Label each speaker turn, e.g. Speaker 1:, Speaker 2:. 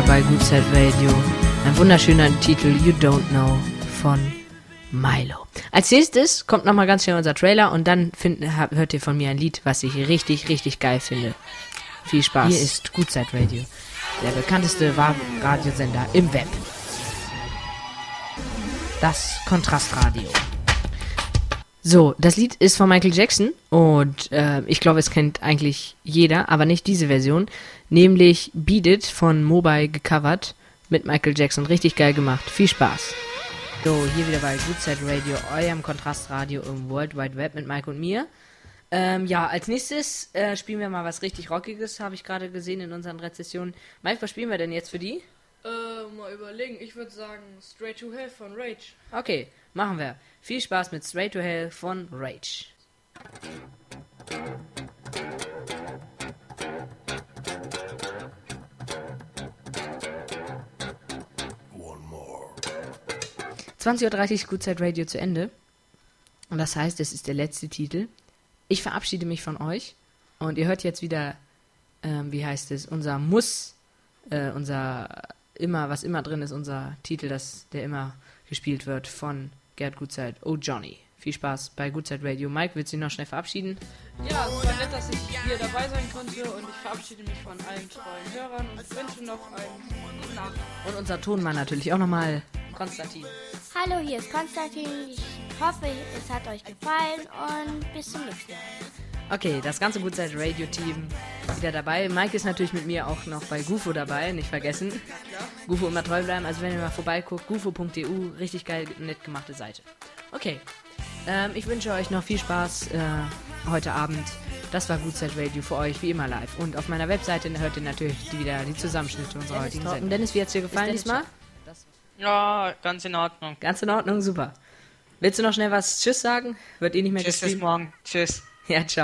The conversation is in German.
Speaker 1: wieder bei Side Radio. Ein wunderschöner Titel You Don't Know von Milo. Als nächstes kommt nochmal ganz schnell unser Trailer und dann find, hört ihr von mir ein Lied, was ich richtig, richtig geil finde. Viel Spaß. Hier ist Good Side Radio, der bekannteste Radiosender im Web. Das Kontrastradio. So, das Lied ist von Michael Jackson und äh, ich glaube, es kennt eigentlich jeder, aber nicht diese Version, nämlich Beat It von Mobile gecovert mit Michael Jackson. Richtig geil gemacht. Viel Spaß. So, hier wieder bei Good Side Radio, eurem Kontrastradio im World Wide Web mit Mike und mir. Ähm, ja, als nächstes äh, spielen wir mal was richtig Rockiges, habe ich gerade gesehen in unseren Rezessionen. Mike, was spielen wir denn jetzt für die?
Speaker 2: Mal überlegen. Ich würde sagen Straight to Hell von Rage.
Speaker 1: Okay, machen wir. Viel Spaß mit Straight to Hell von Rage. One more. 20.30 Uhr Gutzeit Radio zu Ende. Und das heißt, es ist der letzte Titel. Ich verabschiede mich von euch. Und ihr hört jetzt wieder, ähm, wie heißt es, unser Muss, äh, unser immer, was immer drin ist, unser Titel, das, der immer gespielt wird von Gerd Gutzeit. Oh Johnny. Viel Spaß bei Gutzeit Radio. Mike, willst du dich noch schnell verabschieden?
Speaker 2: Ja, es war nett, dass ich hier dabei sein konnte und ich verabschiede mich von allen treuen Hörern und wünsche noch einen guten Abend.
Speaker 1: Und unser Tonmann natürlich auch nochmal, Konstantin.
Speaker 3: Hallo, hier ist Konstantin. Ich hoffe, es hat euch gefallen und bis zum nächsten Mal.
Speaker 1: Okay, das ganze Gutzeit Radio Team wieder dabei. Mike ist natürlich mit mir auch noch bei Gufo dabei, nicht vergessen. Gufo immer treu bleiben, also wenn ihr mal vorbeiguckt, gufo.eu, richtig geil, nett gemachte Seite. Okay, ähm, ich wünsche euch noch viel Spaß äh, heute Abend. Das war Gutzeit Radio für euch, wie immer live. Und auf meiner Webseite hört ihr natürlich die, wieder die Zusammenschnitte unserer
Speaker 3: Dennis
Speaker 1: heutigen
Speaker 3: Trocken.
Speaker 1: Sendung. Dennis, wie hat's dir gefallen diesmal?
Speaker 4: Ja, ganz in Ordnung.
Speaker 1: Ganz in Ordnung, super. Willst du noch schnell was Tschüss sagen? Wird eh nicht mehr
Speaker 4: Tschüss bis morgen. Tschüss.
Speaker 1: Ja, ciao.